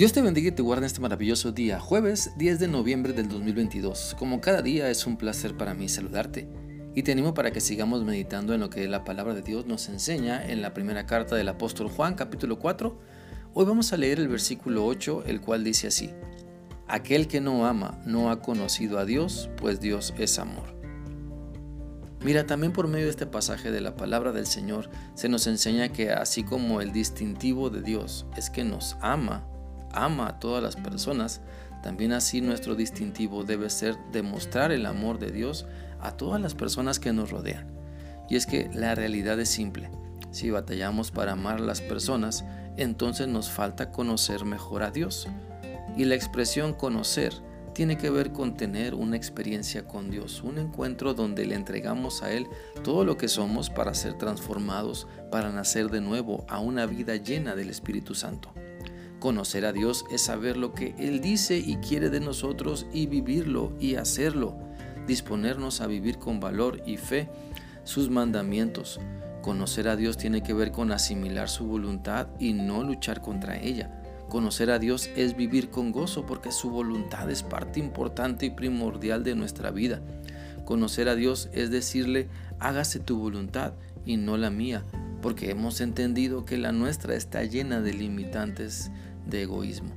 Dios te bendiga y te guarde este maravilloso día, jueves 10 de noviembre del 2022. Como cada día es un placer para mí saludarte y te animo para que sigamos meditando en lo que la palabra de Dios nos enseña en la primera carta del apóstol Juan capítulo 4. Hoy vamos a leer el versículo 8, el cual dice así, Aquel que no ama no ha conocido a Dios, pues Dios es amor. Mira, también por medio de este pasaje de la palabra del Señor se nos enseña que así como el distintivo de Dios es que nos ama, ama a todas las personas, también así nuestro distintivo debe ser demostrar el amor de Dios a todas las personas que nos rodean. Y es que la realidad es simple. Si batallamos para amar a las personas, entonces nos falta conocer mejor a Dios. Y la expresión conocer tiene que ver con tener una experiencia con Dios, un encuentro donde le entregamos a Él todo lo que somos para ser transformados, para nacer de nuevo a una vida llena del Espíritu Santo. Conocer a Dios es saber lo que Él dice y quiere de nosotros y vivirlo y hacerlo. Disponernos a vivir con valor y fe sus mandamientos. Conocer a Dios tiene que ver con asimilar su voluntad y no luchar contra ella. Conocer a Dios es vivir con gozo porque su voluntad es parte importante y primordial de nuestra vida. Conocer a Dios es decirle, hágase tu voluntad y no la mía, porque hemos entendido que la nuestra está llena de limitantes de egoísmo.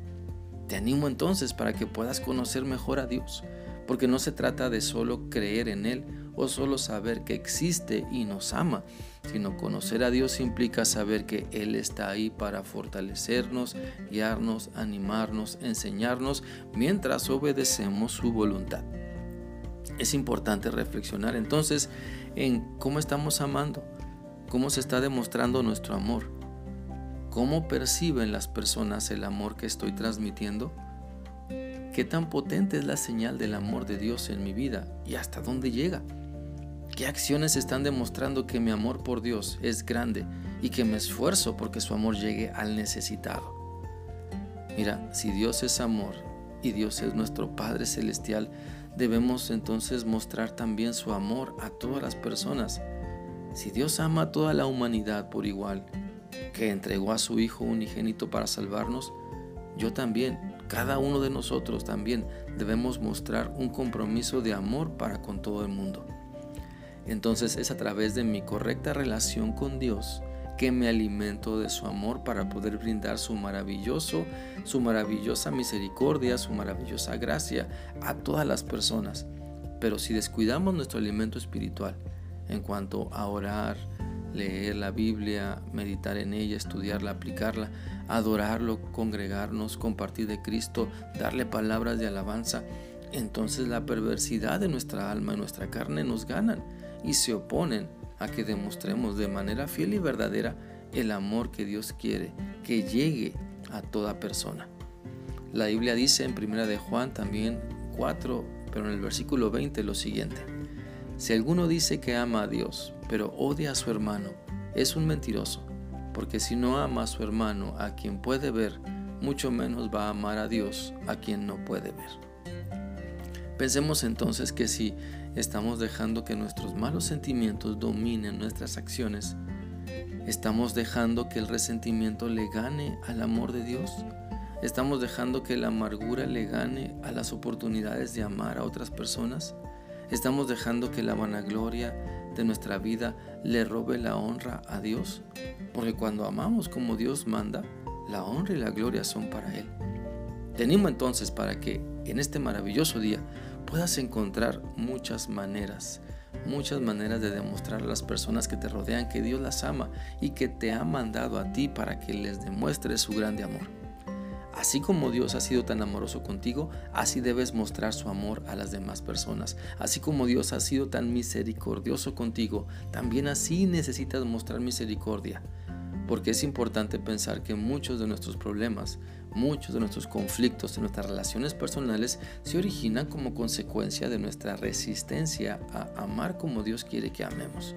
Te animo entonces para que puedas conocer mejor a Dios, porque no se trata de solo creer en Él o solo saber que existe y nos ama, sino conocer a Dios implica saber que Él está ahí para fortalecernos, guiarnos, animarnos, enseñarnos mientras obedecemos su voluntad. Es importante reflexionar entonces en cómo estamos amando, cómo se está demostrando nuestro amor, ¿Cómo perciben las personas el amor que estoy transmitiendo? ¿Qué tan potente es la señal del amor de Dios en mi vida y hasta dónde llega? ¿Qué acciones están demostrando que mi amor por Dios es grande y que me esfuerzo porque su amor llegue al necesitado? Mira, si Dios es amor y Dios es nuestro Padre Celestial, debemos entonces mostrar también su amor a todas las personas. Si Dios ama a toda la humanidad por igual, que entregó a su Hijo unigénito para salvarnos, yo también, cada uno de nosotros también debemos mostrar un compromiso de amor para con todo el mundo. Entonces es a través de mi correcta relación con Dios que me alimento de su amor para poder brindar su maravilloso, su maravillosa misericordia, su maravillosa gracia a todas las personas. Pero si descuidamos nuestro alimento espiritual en cuanto a orar, leer la Biblia, meditar en ella, estudiarla, aplicarla, adorarlo, congregarnos, compartir de Cristo, darle palabras de alabanza, entonces la perversidad de nuestra alma y nuestra carne nos ganan y se oponen a que demostremos de manera fiel y verdadera el amor que Dios quiere que llegue a toda persona. La Biblia dice en primera de Juan también 4, pero en el versículo 20 lo siguiente: Si alguno dice que ama a Dios, pero odia a su hermano, es un mentiroso, porque si no ama a su hermano a quien puede ver, mucho menos va a amar a Dios a quien no puede ver. Pensemos entonces que si estamos dejando que nuestros malos sentimientos dominen nuestras acciones, estamos dejando que el resentimiento le gane al amor de Dios, estamos dejando que la amargura le gane a las oportunidades de amar a otras personas, estamos dejando que la vanagloria de nuestra vida le robe la honra a Dios, porque cuando amamos como Dios manda, la honra y la gloria son para Él. Te animo entonces para que en este maravilloso día puedas encontrar muchas maneras, muchas maneras de demostrar a las personas que te rodean que Dios las ama y que te ha mandado a ti para que les demuestres su grande amor. Así como Dios ha sido tan amoroso contigo, así debes mostrar su amor a las demás personas. Así como Dios ha sido tan misericordioso contigo, también así necesitas mostrar misericordia. Porque es importante pensar que muchos de nuestros problemas, muchos de nuestros conflictos, de nuestras relaciones personales, se originan como consecuencia de nuestra resistencia a amar como Dios quiere que amemos.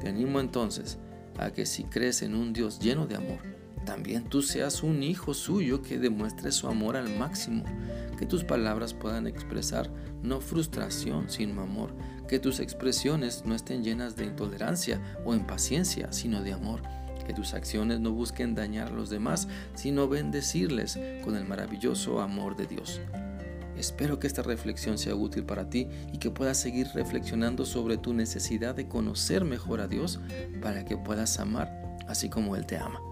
Te animo entonces a que si crees en un Dios lleno de amor, también tú seas un hijo suyo que demuestre su amor al máximo, que tus palabras puedan expresar no frustración, sino amor, que tus expresiones no estén llenas de intolerancia o impaciencia, sino de amor, Que tus acciones no busquen dañar a los demás, sino bendecirles con el maravilloso amor de Dios. Espero que esta reflexión sea útil para ti y que puedas seguir reflexionando sobre tu necesidad de conocer mejor a Dios para que puedas amar así como Él te ama.